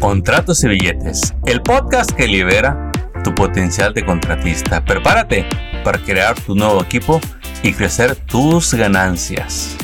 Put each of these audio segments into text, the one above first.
Contratos y Billetes, el podcast que libera tu potencial de contratista. Prepárate para crear tu nuevo equipo y crecer tus ganancias.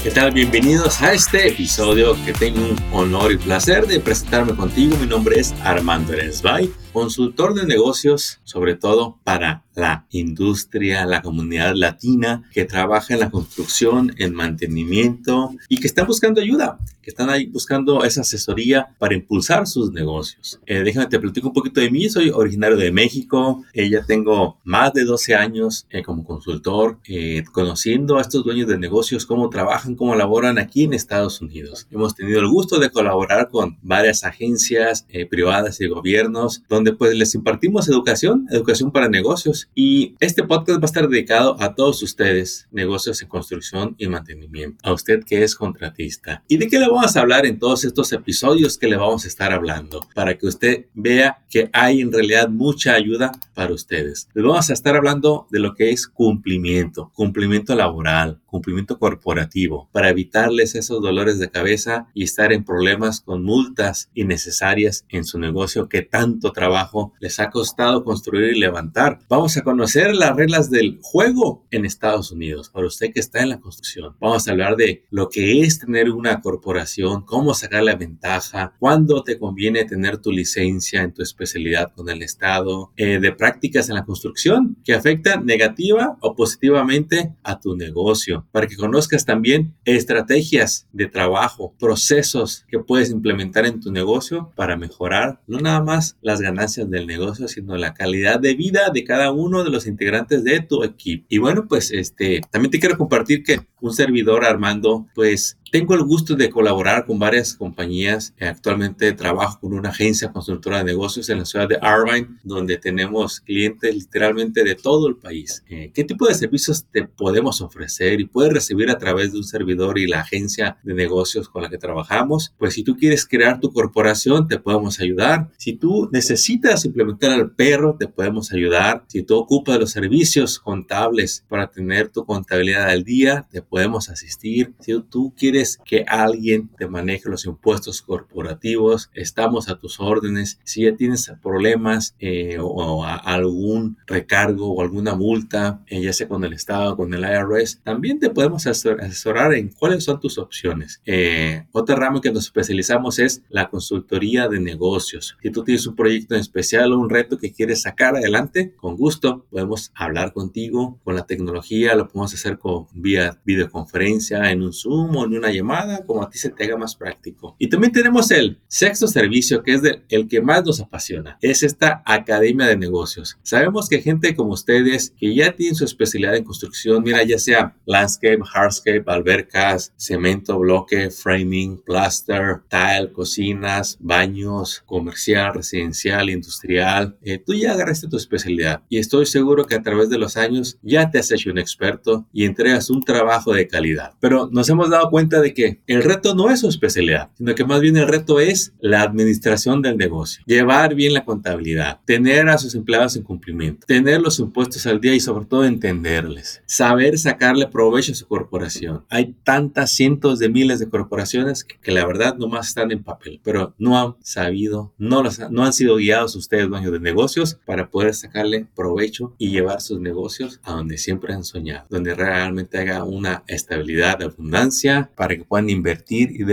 ¿Qué tal? Bienvenidos a este episodio que tengo un honor y placer de presentarme contigo. Mi nombre es Armando Eresbay, consultor de negocios, sobre todo para la industria, la comunidad latina que trabaja en la construcción, en mantenimiento y que están buscando ayuda, que están ahí buscando esa asesoría para impulsar sus negocios. Eh, déjame te platico un poquito de mí. Soy originario de México. Eh, ya tengo más de 12 años eh, como consultor, eh, conociendo a estos dueños de negocios, cómo trabajan, cómo laboran aquí en Estados Unidos. Hemos tenido el gusto de colaborar con varias agencias eh, privadas y gobiernos donde pues les impartimos educación, educación para negocios y este podcast va a estar dedicado a todos ustedes, negocios en construcción y mantenimiento, a usted que es contratista. ¿Y de qué le vamos a hablar en todos estos episodios que le vamos a estar hablando? Para que usted vea que hay en realidad mucha ayuda para ustedes. Les vamos a estar hablando de lo que es cumplimiento, cumplimiento laboral, cumplimiento corporativo, para evitarles esos dolores de cabeza y estar en problemas con multas innecesarias en su negocio que tanto trabajo les ha costado construir y levantar. Vamos a conocer las reglas del juego en Estados Unidos, para usted que está en la construcción. Vamos a hablar de lo que es tener una corporación, cómo sacar la ventaja, cuándo te conviene tener tu licencia en tu especialidad con el Estado, eh, de prácticas en la construcción que afectan negativa o positivamente a tu negocio, para que conozcas también estrategias de trabajo, procesos que puedes implementar en tu negocio para mejorar no nada más las ganancias del negocio, sino la calidad de vida de cada uno de los integrantes de tu equipo. Y bueno, pues este, también te quiero compartir que un servidor Armando, pues tengo el gusto de colaborar con varias compañías. Actualmente trabajo con una agencia constructora de negocios en la ciudad de Irvine, donde tenemos clientes literalmente de todo el país. Eh, ¿Qué tipo de servicios te podemos ofrecer y puedes recibir a través de un servidor y la agencia de negocios con la que trabajamos? Pues si tú quieres crear tu corporación, te podemos ayudar. Si tú necesitas implementar al perro, te podemos ayudar. Si tú ocupas los servicios contables para tener tu contabilidad al día, te podemos asistir. Si tú quieres que alguien te maneje los impuestos corporativos, estamos a tus órdenes. Si ya tienes problemas eh, o, algún recargo o alguna multa, eh, ya sea con el Estado o con el IRS, también te podemos asesorar en cuáles son tus opciones. Eh, otra rama que nos especializamos es la consultoría de negocios. Si tú tienes un proyecto en especial o un reto que quieres sacar adelante, con gusto podemos hablar contigo con la tecnología, lo podemos hacer con vía videoconferencia, en un Zoom o en una llamada, como a ti se te haga más práctico. Y también tenemos el sexto servicio, que es el que más nos apasiona. Es esta academia de negocios. Sabemos que gente como ustedes, que ya tienen su especialidad en construcción, mira, ya sea landscape, hardscape, albercas, cemento, bloque, framing, plaster, tile, cocinas, baños, comercial, residencial, industrial, eh, tú ya agarraste tu especialidad. Y estoy seguro que a través de los años ya te has hecho un experto y entregas un trabajo de calidad. Pero nos hemos dado cuenta de que el reto no es su especialidad, sino que más bien el reto es la administración del negocio, llevar bien la contabilidad, tener a sus empleados en cumplimiento, tener los impuestos al día y sobre todo entenderles, saber sacarle provecho a su corporación. Hay tantas cientos de miles de corporaciones que, la verdad nomás están en papel, pero no han sabido, no, los, no han sido guiados ustedes dueños de negocios para poder sacarle provecho y llevar sus negocios a donde siempre han soñado, donde realmente haga una estabilidad abundancia para que puedan invertir y,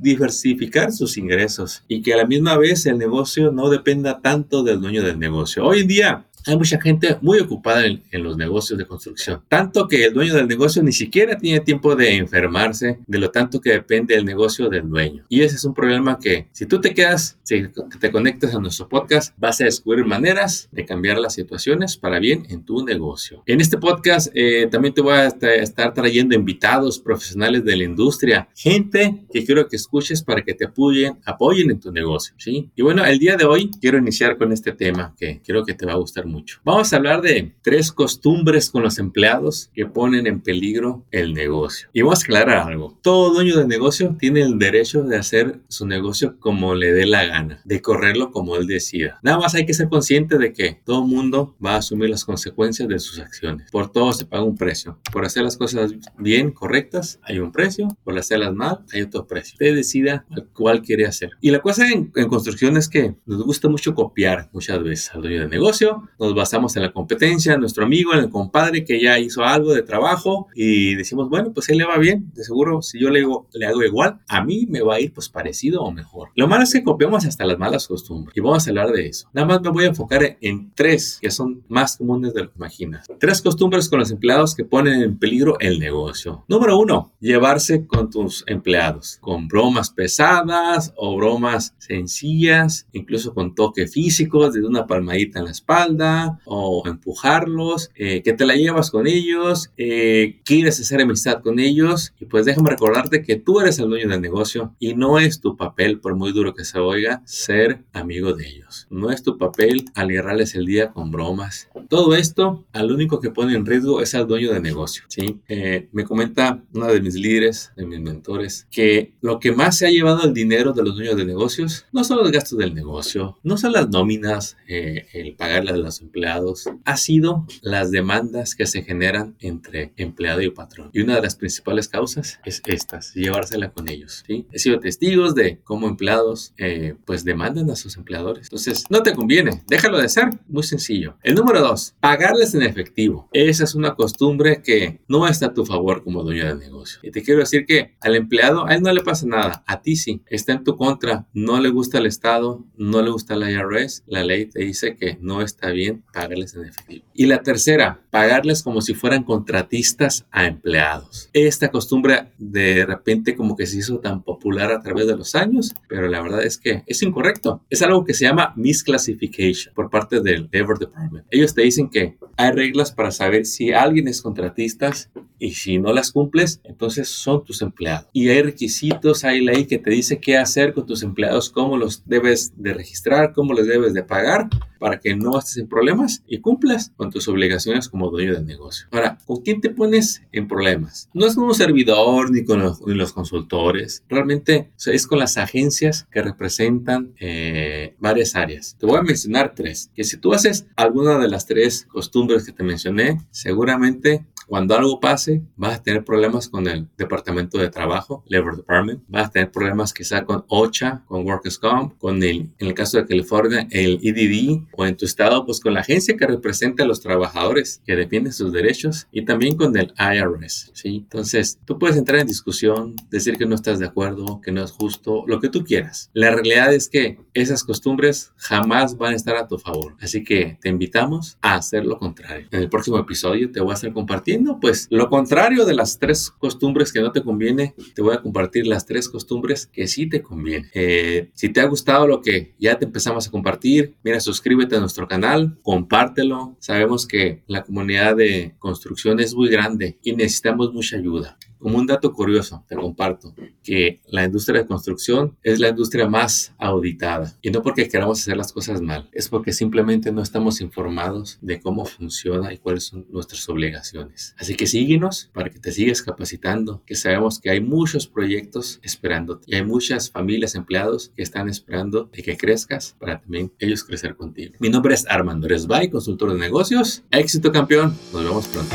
diversificar sus ingresos y que a la misma vez el negocio no dependa tanto del dueño del negocio. Hoy en día hay mucha gente muy ocupada en, los negocios de construcción. Tanto que el dueño del negocio ni siquiera tiene tiempo de enfermarse de lo tanto que depende el negocio del dueño. Y ese es un problema que si tú te quedas, si te conectas a nuestro podcast, vas a descubrir maneras de cambiar las situaciones para bien en tu negocio. En este podcast eh, también te voy a estar trayendo invitados profesionales de la industria, gente que quiero que escuches para que te apoyen, apoyen en tu negocio. ¿sí? Y bueno, el día de hoy quiero iniciar con este tema que creo que te va a gustar mucho. Vamos a hablar de tres costumbres con los empleados que ponen en peligro el negocio. Y vamos a aclarar algo. Todo dueño de negocio tiene el derecho de hacer su negocio como le dé la gana, de correrlo como él decida. Nada más hay que ser consciente de que todo mundo va a asumir las consecuencias de sus acciones. Por todo se paga un precio. Por hacer las cosas bien, correctas, hay un precio. Por hacerlas mal, hay otro precio. Usted decida cuál quiere hacer. Y la cosa en, en construcción es que nos gusta mucho copiar muchas veces al dueño de negocio. Nos basamos en la competencia, en nuestro amigo, en el compadre que ya hizo algo de trabajo y decimos, bueno, pues él le va bien. De seguro, si yo le, le hago igual, a mí me va a ir pues parecido o mejor. Lo malo es que copiamos hasta las malas costumbres. Y vamos a hablar de eso. Nada más me voy a enfocar en tres que son más comunes de lo que imaginas. Tres costumbres con los empleados que ponen en peligro el negocio. Número uno, llevarse con tus empleados. Con bromas pesadas o bromas sencillas, incluso con toque físico, desde una palmadita en la espalda o empujarlos, eh, que te la llevas con ellos, eh, quieres hacer amistad con ellos y pues déjame recordarte que tú eres el dueño del negocio y no es tu papel, por muy duro que se oiga, ser amigo de ellos. No es tu papel alegrarles el día con bromas. Todo esto, al único que pone en riesgo es al dueño del negocio. ¿sí? Eh, me comenta una de mis líderes, de mis mentores, que lo que más se ha llevado el dinero de los dueños de negocios no son los gastos del negocio, no son las nóminas, eh, el pagarle a los empleados, ha sido las demandas que se generan entre empleado y patrón. Y una de las principales causas es estas, llevársela con ellos. ¿sí? He sido testigos de cómo empleados eh, pues demandan a sus empleadores. Entonces, no te conviene, déjalo de hacer, muy sencillo. El número dos, pagarles en efectivo. Esa es una costumbre que no está a tu favor como dueño de negocio. Y te quiero decir que al empleado, a él no le pasa nada, a ti sí, está en tu contra, no le gusta el Estado, no le gusta la IRS, la ley te dice que no está bien pagarles en efectivo. Y la tercera, pagarles como si fueran contratistas a empleados. Esta costumbre de repente como que se hizo tan popular a través de los años, pero la verdad es que es incorrecto. Es algo que se llama misclassification por parte del Labor Department. Ellos te dicen que hay reglas para saber si alguien es contratista y si no las cumples, entonces son tus empleados. Y hay requisitos, hay ley que te dice qué hacer con tus empleados, cómo los debes de registrar, cómo les debes de pagar para que no estés problemas y cumplas con tus obligaciones como dueño del negocio. Ahora, ¿con quién te pones en problemas? No es con un servidor ni con los, los consultores, realmente es con las agencias que representan eh, varias áreas. Te voy a mencionar tres, que si tú haces alguna de las tres costumbres que te mencioné, seguramente cuando algo pase, vas a tener problemas con el Departamento de Trabajo, Labor Department, vas a tener problemas quizá con OCHA, con Workers' Comp, con el, en el caso de California, el EDD, o en tu estado, pues con la agencia que representa a los trabajadores que defienden sus derechos y también con el IRS, ¿sí? Entonces, tú puedes entrar en discusión, decir que no estás de acuerdo, que no es justo, lo que tú quieras. La realidad es que esas costumbres jamás van a estar a tu favor, así que te invitamos a hacer lo contrario. En el próximo episodio te voy a estar compartiendo pues lo contrario de las tres costumbres que no te conviene, te voy a compartir las tres costumbres que sí te conviene. Eh, si te ha gustado lo que ya te empezamos a compartir, mira, suscríbete a nuestro canal, compártelo. Sabemos que la comunidad de construcción es muy grande y necesitamos mucha ayuda. Como un dato curioso, te comparto que la industria de construcción es la industria más auditada. Y no porque queramos hacer las cosas mal, es porque simplemente no estamos informados de cómo funciona y cuáles son nuestras obligaciones. Así que síguenos para que te sigas capacitando, que sabemos que hay muchos proyectos esperándote y hay muchas familias empleados que están esperando de que crezcas para también ellos crecer contigo. Mi nombre es Armando Resbay, consultor de negocios. Éxito campeón. Nos vemos pronto.